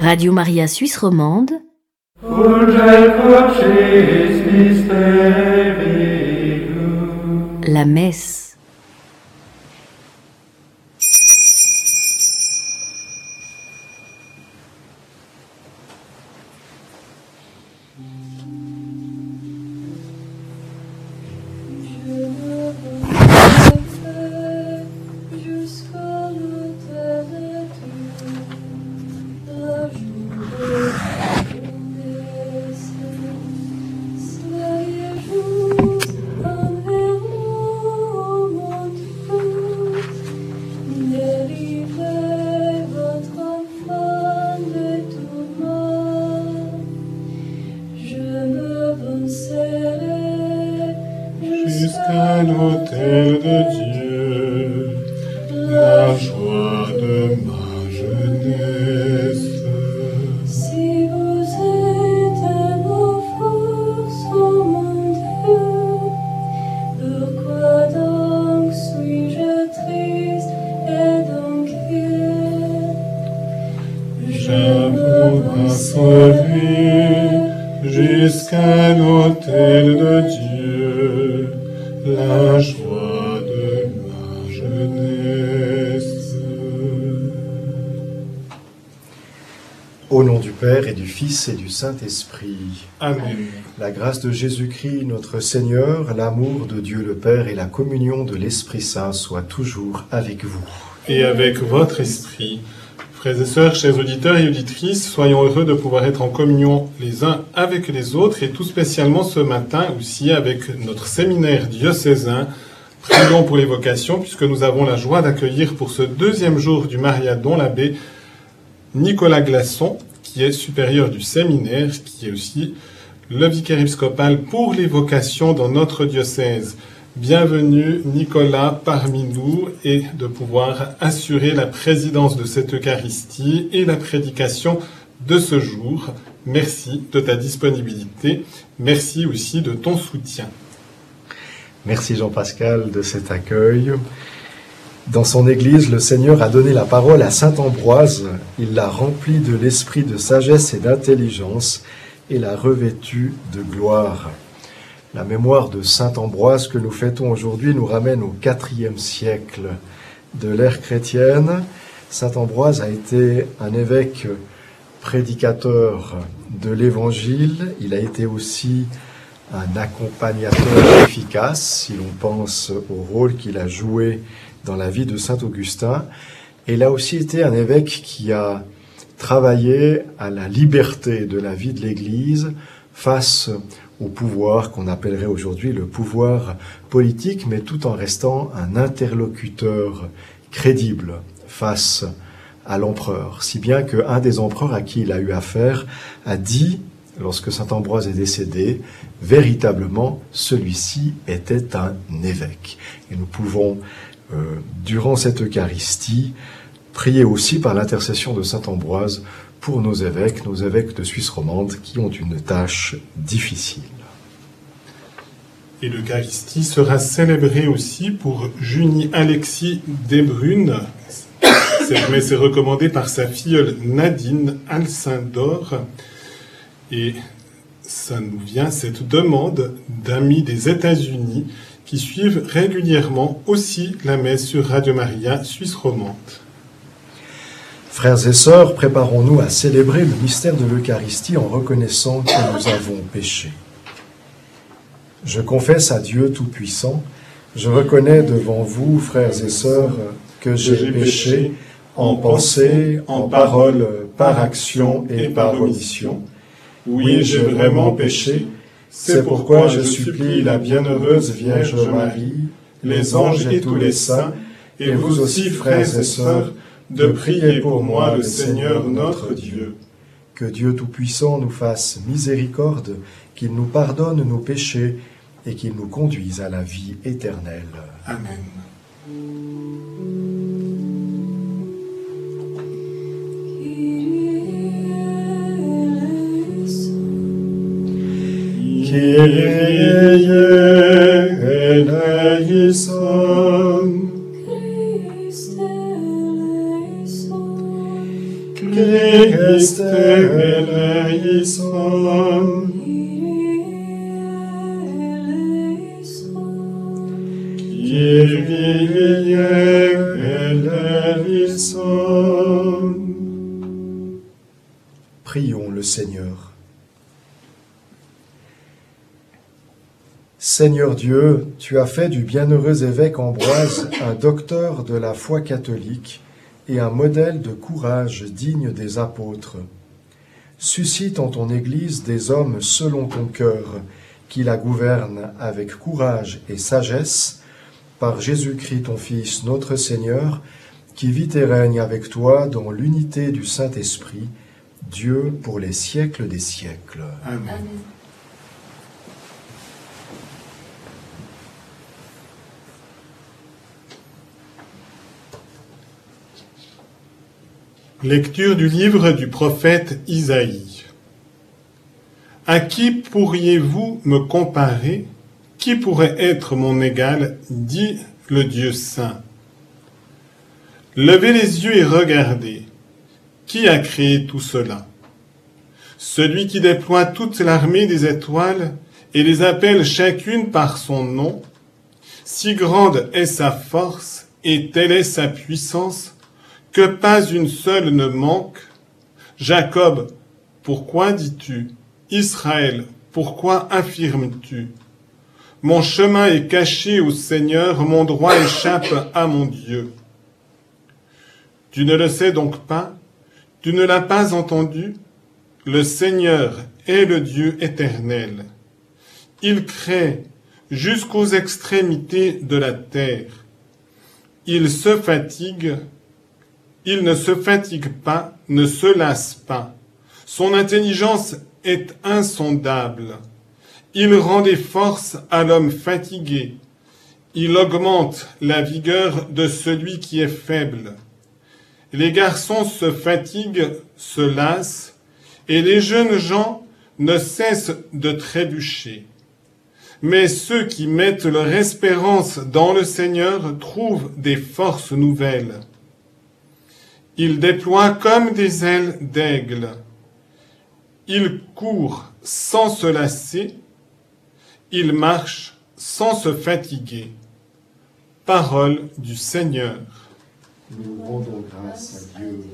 Radio Maria Suisse romande. La messe. Fils et du Saint-Esprit. Amen. La grâce de Jésus-Christ, notre Seigneur, l'amour de Dieu le Père et la communion de l'Esprit Saint soient toujours avec vous. Et avec votre esprit. Frères et sœurs, chers auditeurs et auditrices, soyons heureux de pouvoir être en communion les uns avec les autres et tout spécialement ce matin aussi avec notre séminaire diocésain. Prions pour les vocations puisque nous avons la joie d'accueillir pour ce deuxième jour du Mariadon l'abbé Nicolas Glasson, qui est supérieur du séminaire, qui est aussi le vicaire épiscopal pour les vocations dans notre diocèse. Bienvenue Nicolas parmi nous et de pouvoir assurer la présidence de cette Eucharistie et la prédication de ce jour. Merci de ta disponibilité. Merci aussi de ton soutien. Merci Jean-Pascal de cet accueil. Dans son Église, le Seigneur a donné la parole à Saint Ambroise, il l'a rempli de l'esprit de sagesse et d'intelligence, et l'a revêtu de gloire. La mémoire de Saint Ambroise que nous fêtons aujourd'hui nous ramène au IVe siècle de l'ère chrétienne. Saint Ambroise a été un évêque prédicateur de l'Évangile, il a été aussi un accompagnateur efficace, si l'on pense au rôle qu'il a joué dans la vie de Saint Augustin. Et il a aussi été un évêque qui a travaillé à la liberté de la vie de l'Église face au pouvoir qu'on appellerait aujourd'hui le pouvoir politique, mais tout en restant un interlocuteur crédible face à l'empereur. Si bien qu'un des empereurs à qui il a eu affaire a dit, lorsque saint Ambroise est décédé, véritablement celui-ci était un évêque. Et nous pouvons euh, durant cette Eucharistie, priez aussi par l'intercession de Saint Ambroise pour nos évêques, nos évêques de Suisse romande qui ont une tâche difficile. Et l'Eucharistie sera célébrée aussi pour Junie Alexis Desbrunes. Mais c'est recommandé par sa filleule Nadine Alcindor. Et ça nous vient, cette demande d'amis des États-Unis qui suivent régulièrement aussi la messe sur Radio Maria Suisse romande. Frères et sœurs, préparons-nous à célébrer le mystère de l'Eucharistie en reconnaissant que nous avons péché. Je confesse à Dieu Tout-Puissant, je reconnais devant vous, frères et sœurs, que j'ai péché en pensée, en parole, par action et par omission. Oui, j'ai vraiment péché c'est pourquoi je supplie la bienheureuse Vierge Marie, les anges et tous les saints, et vous aussi, frères et sœurs, de prier pour moi le Seigneur notre Dieu. Que Dieu Tout-Puissant nous fasse miséricorde, qu'il nous pardonne nos péchés et qu'il nous conduise à la vie éternelle. Amen. Kyrie eleison. Prions le Seigneur. Seigneur Dieu, tu as fait du bienheureux évêque Ambroise un docteur de la foi catholique et un modèle de courage digne des apôtres. Suscite en ton Église des hommes selon ton cœur, qui la gouvernent avec courage et sagesse, par Jésus-Christ ton Fils notre Seigneur, qui vit et règne avec toi dans l'unité du Saint-Esprit, Dieu pour les siècles des siècles. Amen. Lecture du livre du prophète Isaïe. À qui pourriez-vous me comparer? Qui pourrait être mon égal? dit le Dieu saint. Levez les yeux et regardez. Qui a créé tout cela? Celui qui déploie toute l'armée des étoiles et les appelle chacune par son nom. Si grande est sa force et telle est sa puissance que pas une seule ne manque. Jacob, pourquoi dis-tu? Israël, pourquoi affirmes-tu? Mon chemin est caché au Seigneur, mon droit échappe à mon Dieu. Tu ne le sais donc pas? Tu ne l'as pas entendu? Le Seigneur est le Dieu éternel. Il crée jusqu'aux extrémités de la terre. Il se fatigue il ne se fatigue pas, ne se lasse pas. Son intelligence est insondable. Il rend des forces à l'homme fatigué. Il augmente la vigueur de celui qui est faible. Les garçons se fatiguent, se lassent, et les jeunes gens ne cessent de trébucher. Mais ceux qui mettent leur espérance dans le Seigneur trouvent des forces nouvelles. Il déploie comme des ailes d'aigle. Il court sans se lasser. Il marche sans se fatiguer. Parole du Seigneur. Nous rendons grâce à Dieu.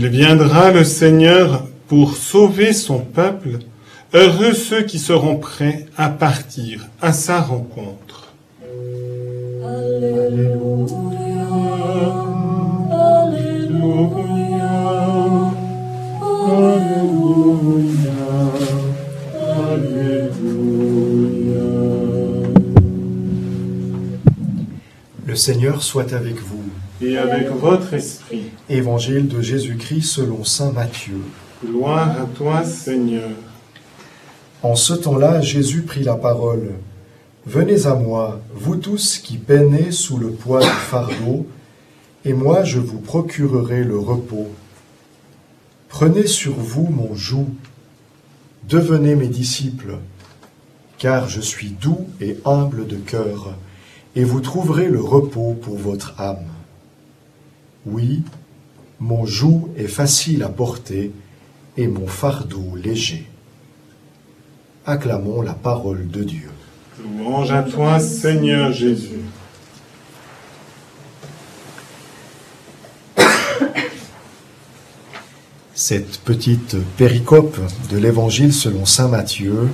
Il viendra le Seigneur pour sauver son peuple. Heureux ceux qui seront prêts à partir à sa rencontre. Seigneur soit avec vous. Et avec votre esprit, Évangile de Jésus-Christ selon Saint Matthieu. gloire à toi Seigneur. En ce temps-là, Jésus prit la parole. Venez à moi, vous tous qui peinez sous le poids du fardeau, et moi je vous procurerai le repos. Prenez sur vous mon joug, devenez mes disciples, car je suis doux et humble de cœur, et vous trouverez le repos pour votre âme. Oui, mon joug est facile à porter, et mon fardeau léger. Acclamons la parole de Dieu. Louange à toi Seigneur Jésus. Cette petite péricope de l'Évangile selon Saint Matthieu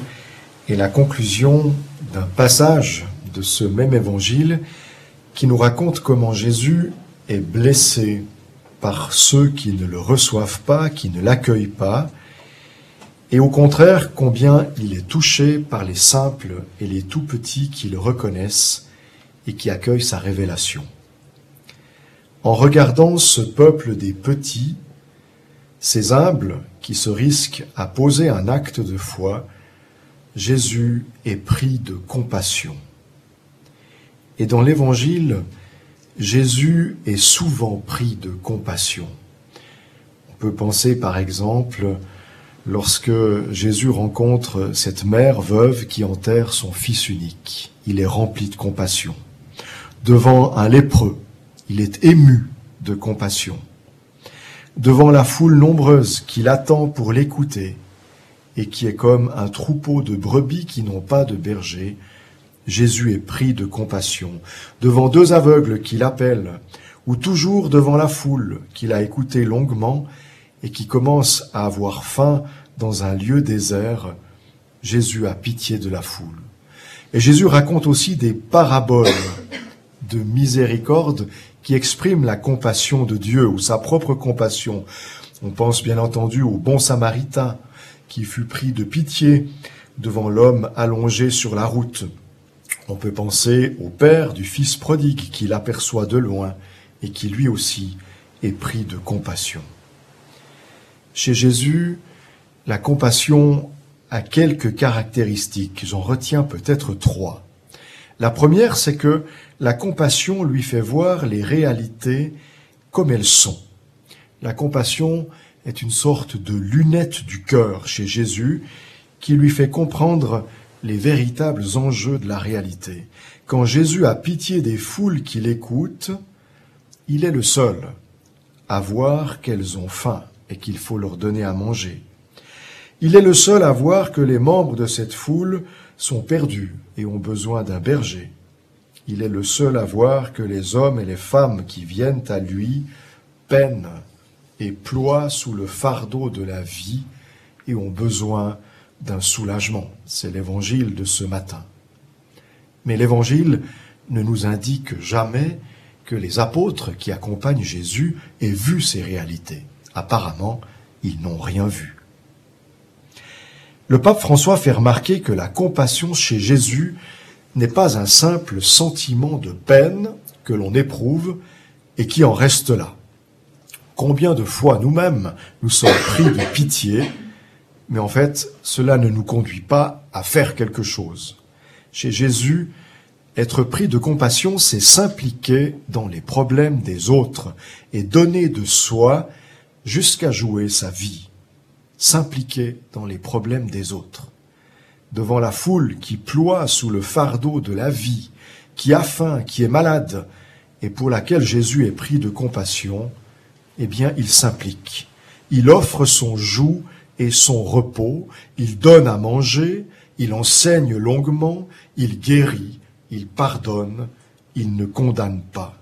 est la conclusion d'un passage de ce même Évangile qui nous raconte comment Jésus est blessé par ceux qui ne le reçoivent pas, qui ne l'accueillent pas, et au contraire combien il est touché par les simples et les tout petits qui le reconnaissent et qui accueillent sa révélation. En regardant ce peuple des petits, ces humbles qui se risquent à poser un acte de foi, Jésus est pris de compassion. Et dans l'Évangile, Jésus est souvent pris de compassion. On peut penser par exemple lorsque Jésus rencontre cette mère veuve qui enterre son fils unique. Il est rempli de compassion. Devant un lépreux, il est ému de compassion. Devant la foule nombreuse qui l'attend pour l'écouter et qui est comme un troupeau de brebis qui n'ont pas de berger, Jésus est pris de compassion. Devant deux aveugles qui l'appellent, ou toujours devant la foule qu'il a écouté longuement et qui commence à avoir faim dans un lieu désert, Jésus a pitié de la foule. Et Jésus raconte aussi des paraboles de miséricorde qui expriment la compassion de Dieu ou sa propre compassion. On pense bien entendu au bon samaritain qui fut pris de pitié devant l'homme allongé sur la route. On peut penser au père du fils prodigue qui l'aperçoit de loin et qui lui aussi est pris de compassion. Chez Jésus, la compassion a quelques caractéristiques. J'en retiens peut-être trois. La première, c'est que la compassion lui fait voir les réalités comme elles sont. La compassion est une sorte de lunette du cœur chez Jésus qui lui fait comprendre les véritables enjeux de la réalité. Quand Jésus a pitié des foules qui l'écoutent, il est le seul à voir qu'elles ont faim et qu'il faut leur donner à manger. Il est le seul à voir que les membres de cette foule sont perdus et ont besoin d'un berger. Il est le seul à voir que les hommes et les femmes qui viennent à lui peinent et ploient sous le fardeau de la vie et ont besoin d'un soulagement. C'est l'évangile de ce matin. Mais l'évangile ne nous indique jamais que les apôtres qui accompagnent Jésus aient vu ces réalités. Apparemment, ils n'ont rien vu. Le pape François fait remarquer que la compassion chez Jésus n'est pas un simple sentiment de peine que l'on éprouve et qui en reste là. Combien de fois nous-mêmes nous sommes pris de pitié, mais en fait cela ne nous conduit pas à faire quelque chose. Chez Jésus, être pris de compassion, c'est s'impliquer dans les problèmes des autres et donner de soi jusqu'à jouer sa vie s'impliquer dans les problèmes des autres. Devant la foule qui ploie sous le fardeau de la vie, qui a faim, qui est malade, et pour laquelle Jésus est pris de compassion, eh bien, il s'implique. Il offre son joug et son repos, il donne à manger, il enseigne longuement, il guérit, il pardonne, il ne condamne pas.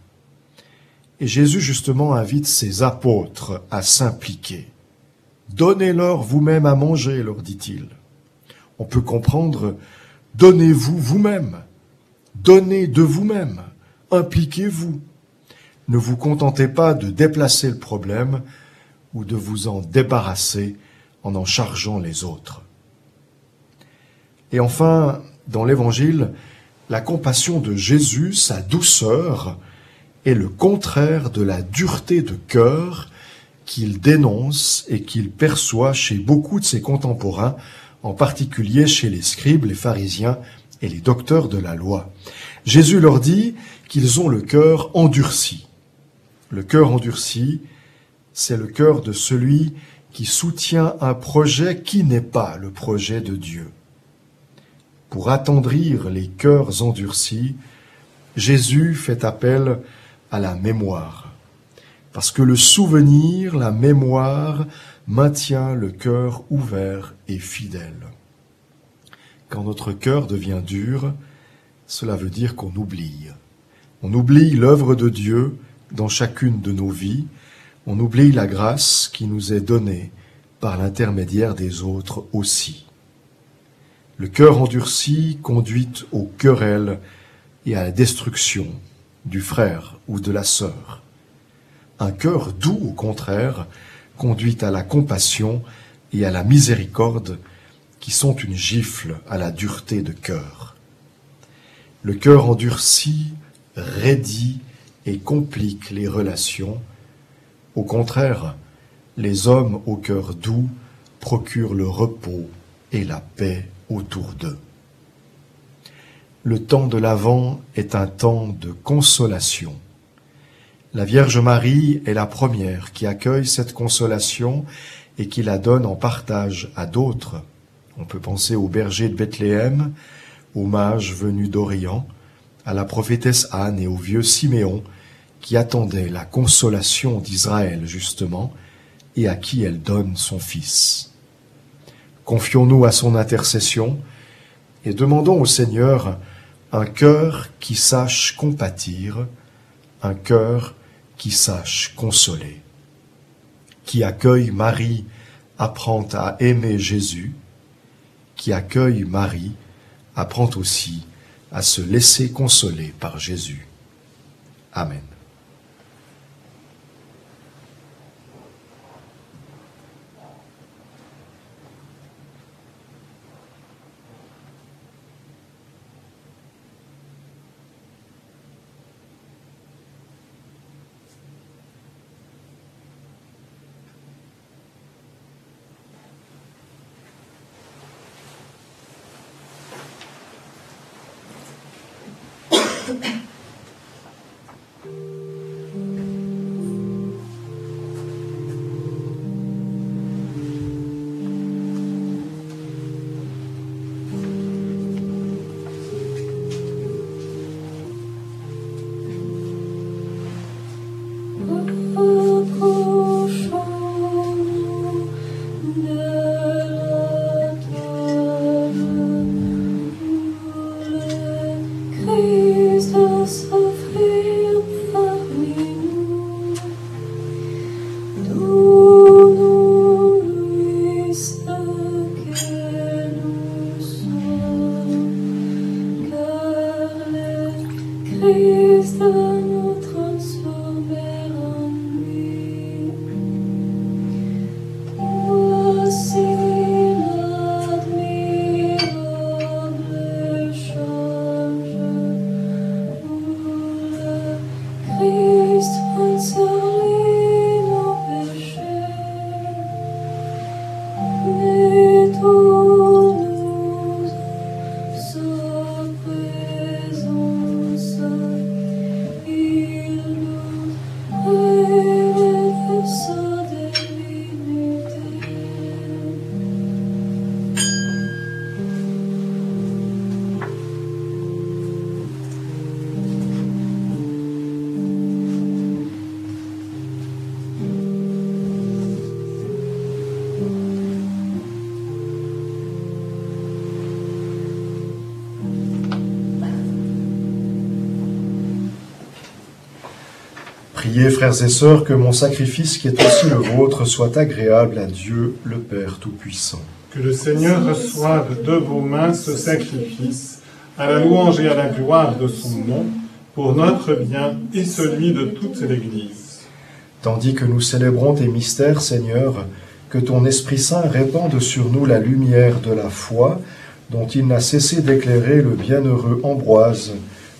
Et Jésus justement invite ses apôtres à s'impliquer. Donnez-leur vous-même à manger, leur dit-il. On peut comprendre, donnez-vous vous-même, donnez de vous-même, impliquez-vous. Ne vous contentez pas de déplacer le problème ou de vous en débarrasser en en chargeant les autres. Et enfin, dans l'Évangile, la compassion de Jésus, sa douceur, est le contraire de la dureté de cœur qu'il dénonce et qu'il perçoit chez beaucoup de ses contemporains, en particulier chez les scribes, les pharisiens et les docteurs de la loi. Jésus leur dit qu'ils ont le cœur endurci. Le cœur endurci, c'est le cœur de celui qui soutient un projet qui n'est pas le projet de Dieu. Pour attendrir les cœurs endurcis, Jésus fait appel à la mémoire. Parce que le souvenir, la mémoire, maintient le cœur ouvert et fidèle. Quand notre cœur devient dur, cela veut dire qu'on oublie. On oublie l'œuvre de Dieu dans chacune de nos vies, on oublie la grâce qui nous est donnée par l'intermédiaire des autres aussi. Le cœur endurci conduit aux querelles et à la destruction du frère ou de la sœur. Un cœur doux, au contraire, conduit à la compassion et à la miséricorde qui sont une gifle à la dureté de cœur. Le cœur endurci raidit et complique les relations. Au contraire, les hommes au cœur doux procurent le repos et la paix autour d'eux. Le temps de l'Avent est un temps de consolation. La Vierge Marie est la première qui accueille cette consolation et qui la donne en partage à d'autres. On peut penser au berger de Bethléem, aux mages venus d'Orient, à la prophétesse Anne et au vieux Siméon, qui attendait la consolation d'Israël justement, et à qui elle donne son Fils. Confions-nous à son intercession et demandons au Seigneur un cœur qui sache compatir, un cœur qui sache consoler. Qui accueille Marie apprend à aimer Jésus, qui accueille Marie apprend aussi à se laisser consoler par Jésus. Amen. Priez, frères et sœurs, que mon sacrifice qui est aussi le vôtre soit agréable à Dieu, le Père Tout-Puissant. Que le Seigneur reçoive de vos mains ce sacrifice, à la louange et à la gloire de son nom, pour notre bien et celui de toute l'Église. Tandis que nous célébrons tes mystères, Seigneur, que ton Esprit Saint répande sur nous la lumière de la foi, dont il n'a cessé d'éclairer le bienheureux Ambroise,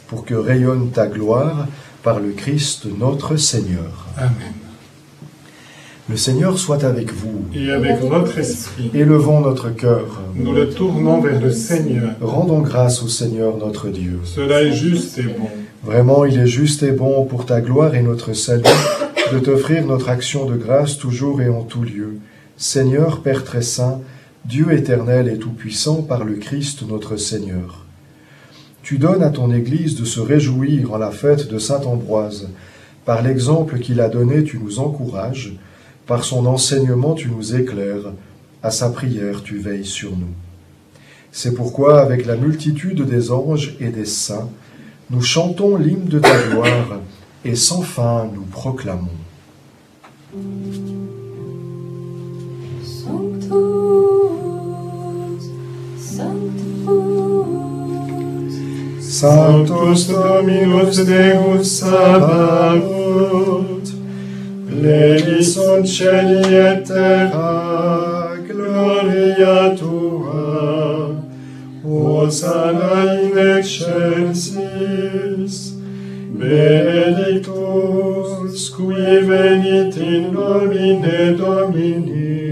pour que rayonne ta gloire par le Christ notre Seigneur. Amen. Le Seigneur soit avec vous. Et avec votre esprit, Élevons notre cœur. nous le tournons vers le Seigneur. Rendons grâce au Seigneur notre Dieu. Cela est juste et bon. Vraiment, il est juste et bon pour ta gloire et notre salut de t'offrir notre action de grâce toujours et en tout lieu. Seigneur, Père très saint, Dieu éternel et tout-puissant par le Christ notre Seigneur. Tu donnes à ton Église de se réjouir en la fête de Saint Ambroise. Par l'exemple qu'il a donné, tu nous encourages. Par son enseignement, tu nous éclaires. À sa prière, tu veilles sur nous. C'est pourquoi, avec la multitude des anges et des saints, nous chantons l'hymne de ta gloire et sans fin nous proclamons. Sanctus Dominus Deus Sabaoth, plenus sunt celi et terra, gloria Tua, Hosanna in excelsis, benedictus, qui venit in nomine Domini,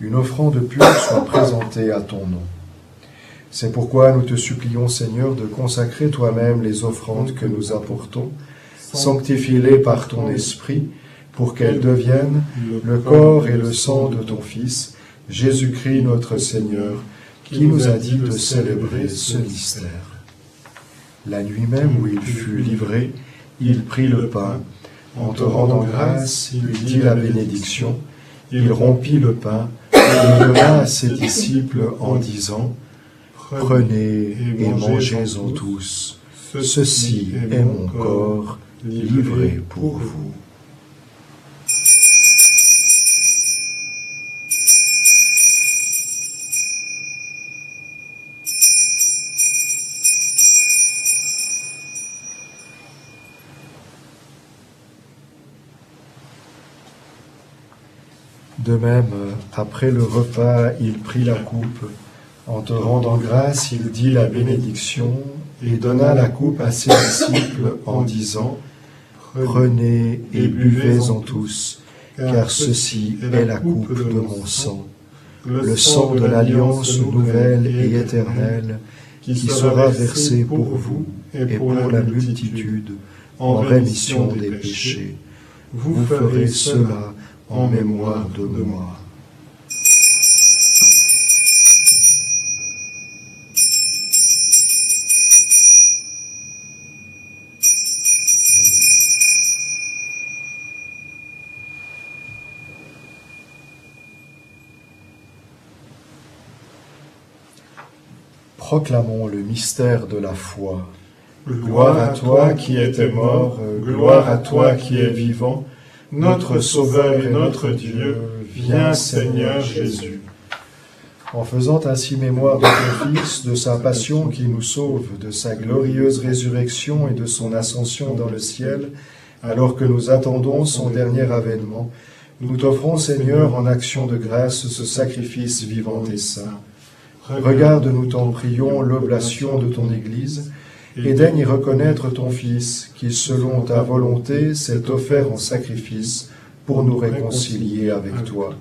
une offrande pure soit présentée à ton nom. C'est pourquoi nous te supplions, Seigneur, de consacrer toi-même les offrandes que nous apportons, sanctifie-les par ton Esprit, pour qu'elles deviennent le corps et le sang de ton Fils, Jésus-Christ notre Seigneur, qui nous a dit de célébrer ce mystère. La nuit même où il fut livré, il prit le pain. En te rendant grâce, il dit la bénédiction. Il rompit le pain le donna à ses disciples en disant, Prenez et mangez-en tous. Ceci est mon corps livré pour vous. De même, après le repas, il prit la coupe. En te rendant grâce, il dit la bénédiction et donna la coupe à ses disciples en disant, Prenez et buvez-en tous, car ceci est la coupe de mon sang, le sang de l'alliance nouvelle et éternelle, qui sera versé pour vous et pour la multitude en rémission des péchés. Vous ferez cela en mémoire de moi. Proclamons le mystère de la foi. Gloire à toi qui étais mort, gloire à toi qui es vivant, notre Sauveur et notre Dieu, viens Seigneur Jésus. En faisant ainsi mémoire de ton Fils, de sa passion qui nous sauve, de sa glorieuse résurrection et de son ascension dans le ciel, alors que nous attendons son dernier avènement, nous t'offrons Seigneur en action de grâce ce sacrifice vivant et saint. Regarde-nous, t'en prions, l'oblation de ton Église, et daigne y reconnaître ton Fils, qui, selon ta volonté, s'est offert en sacrifice pour nous réconcilier avec toi.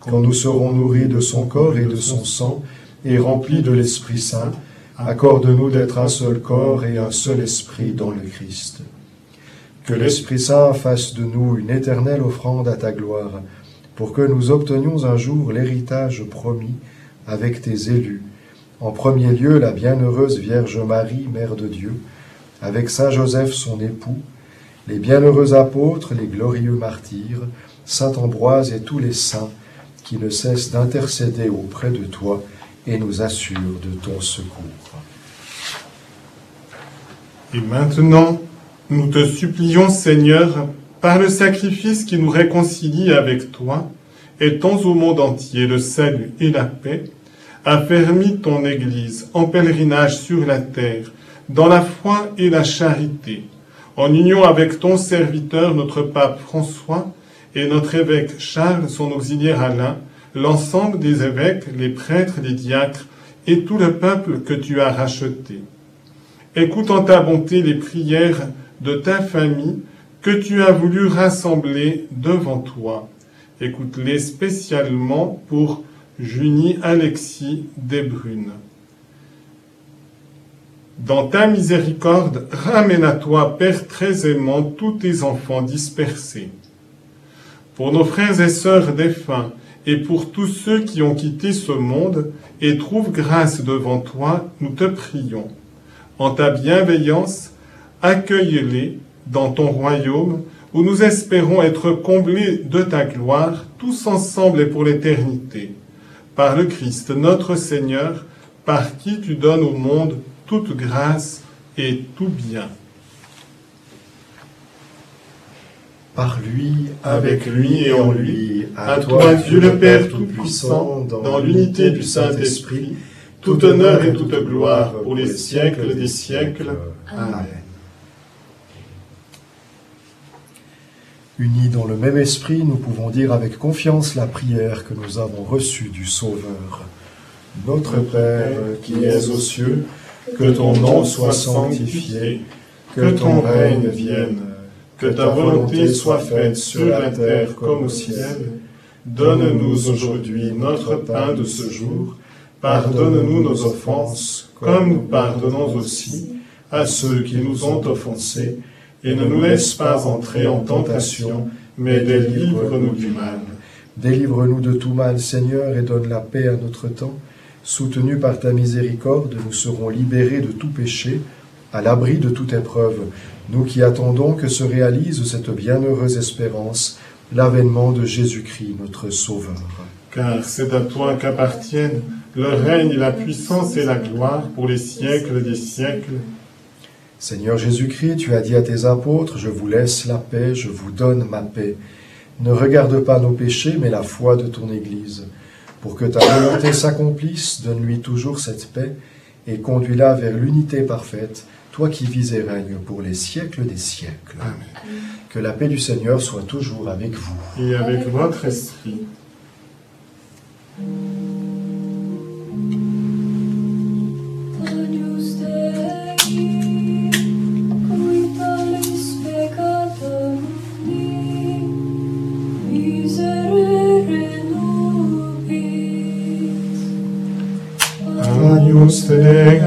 Quand nous serons nourris de son corps et de son sang, et remplis de l'Esprit Saint, accorde-nous d'être un seul corps et un seul esprit dans le Christ. Que l'Esprit Saint fasse de nous une éternelle offrande à ta gloire, pour que nous obtenions un jour l'héritage promis avec tes élus. En premier lieu, la bienheureuse Vierge Marie, Mère de Dieu, avec Saint Joseph son époux, les bienheureux apôtres, les glorieux martyrs, Saint Ambroise et tous les saints qui ne cessent d'intercéder auprès de toi et nous assurent de ton secours. Et maintenant, nous te supplions, Seigneur, par le sacrifice qui nous réconcilie avec toi, étends au monde entier le salut et la paix, affermis ton Église en pèlerinage sur la terre, dans la foi et la charité, en union avec ton serviteur, notre pape François, et notre évêque Charles, son auxiliaire Alain, l'ensemble des évêques, les prêtres, les diacres, et tout le peuple que tu as racheté. Écoute en ta bonté les prières de ta famille que tu as voulu rassembler devant toi. Écoute-les spécialement pour Junie Alexis Desbrunes. Dans ta miséricorde, ramène à toi, Père très aimant, tous tes enfants dispersés. Pour nos frères et sœurs défunts, et pour tous ceux qui ont quitté ce monde et trouvent grâce devant toi, nous te prions. En ta bienveillance, accueille-les dans ton royaume, où nous espérons être comblés de ta gloire, tous ensemble et pour l'éternité. Par le Christ notre Seigneur, par qui tu donnes au monde toute grâce et tout bien. Par lui, Avec lui et en lui, à toi Dieu le Père Tout-Puissant, dans l'unité du Saint-Esprit, tout honneur et toute gloire pour les siècles des siècles. Amen. Unis dans le même esprit, nous pouvons dire avec confiance la prière que nous avons reçue du Sauveur. Notre Père qui es aux cieux, que ton nom soit sanctifié, que ton règne vienne, que ta volonté soit faite sur la terre comme au ciel. Donne-nous aujourd'hui notre pain de ce jour. Pardonne-nous nos offenses, comme nous pardonnons aussi à ceux qui nous ont offensés. Et ne nous laisse pas entrer en tentation, mais délivre-nous du mal. Délivre-nous de tout mal, Seigneur, et donne la paix à notre temps. Soutenus par ta miséricorde, nous serons libérés de tout péché, à l'abri de toute épreuve, nous qui attendons que se réalise cette bienheureuse espérance, l'avènement de Jésus-Christ, notre Sauveur. Car c'est à toi qu'appartiennent le règne, la puissance et la gloire pour les siècles des siècles. Seigneur Jésus-Christ, tu as dit à tes apôtres, je vous laisse la paix, je vous donne ma paix. Ne regarde pas nos péchés, mais la foi de ton Église. Pour que ta volonté s'accomplisse, donne-lui toujours cette paix et conduis-la vers l'unité parfaite, toi qui vis et règnes pour les siècles des siècles. Amen. Que la paix du Seigneur soit toujours avec vous. Et avec votre esprit. Dominus Tei,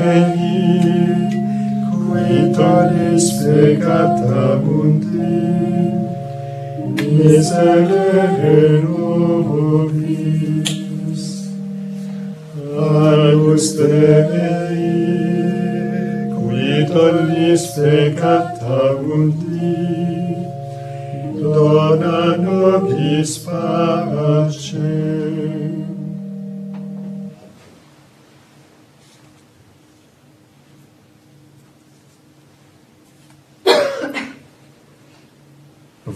coetalis peccata mundi, miserere nobis. Alus Tei, coetalis peccata mundi, dona nobis pacem.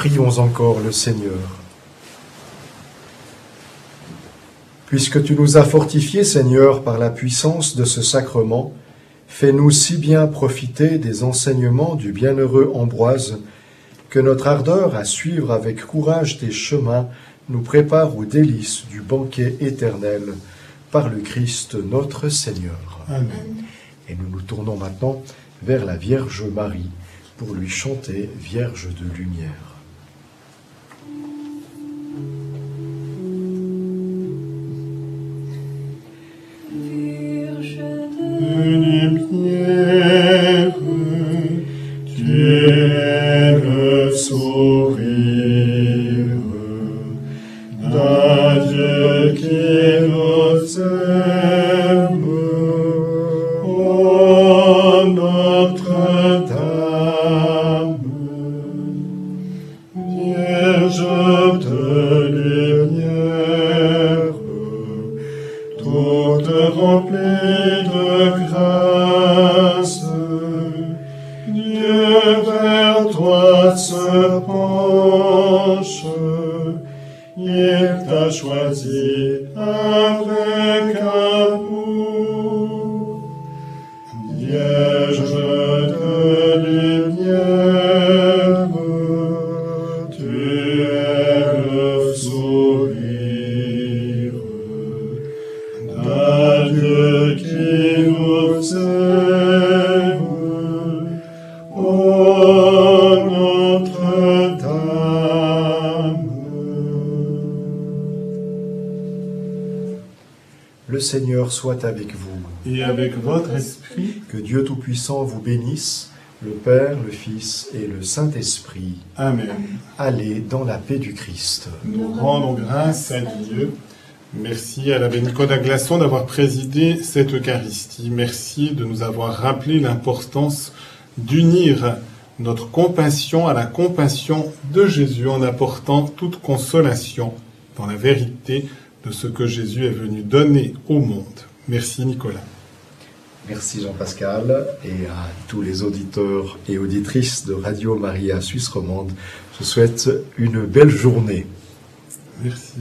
Prions encore le Seigneur. Puisque tu nous as fortifiés, Seigneur, par la puissance de ce sacrement, fais-nous si bien profiter des enseignements du bienheureux Ambroise que notre ardeur à suivre avec courage tes chemins nous prépare aux délices du banquet éternel par le Christ notre Seigneur. Amen. Et nous nous tournons maintenant vers la Vierge Marie pour lui chanter Vierge de lumière. Seigneur soit avec vous. Et avec votre esprit, Que Dieu Tout-Puissant vous bénisse, le Père, le Fils et le Saint-Esprit. Amen. Allez dans la paix du Christ. Nous rendons grâce à Dieu. Merci à l'abbé Nicolas Glasson d'avoir présidé cette Eucharistie. Merci de nous avoir rappelé l'importance d'unir notre compassion à la compassion de Jésus en apportant toute consolation dans la vérité de ce que Jésus est venu donner au monde. Merci Nicolas. Merci Jean-Pascal et à tous les auditeurs et auditrices de Radio Maria Suisse Romande. Je souhaite une belle journée. Merci.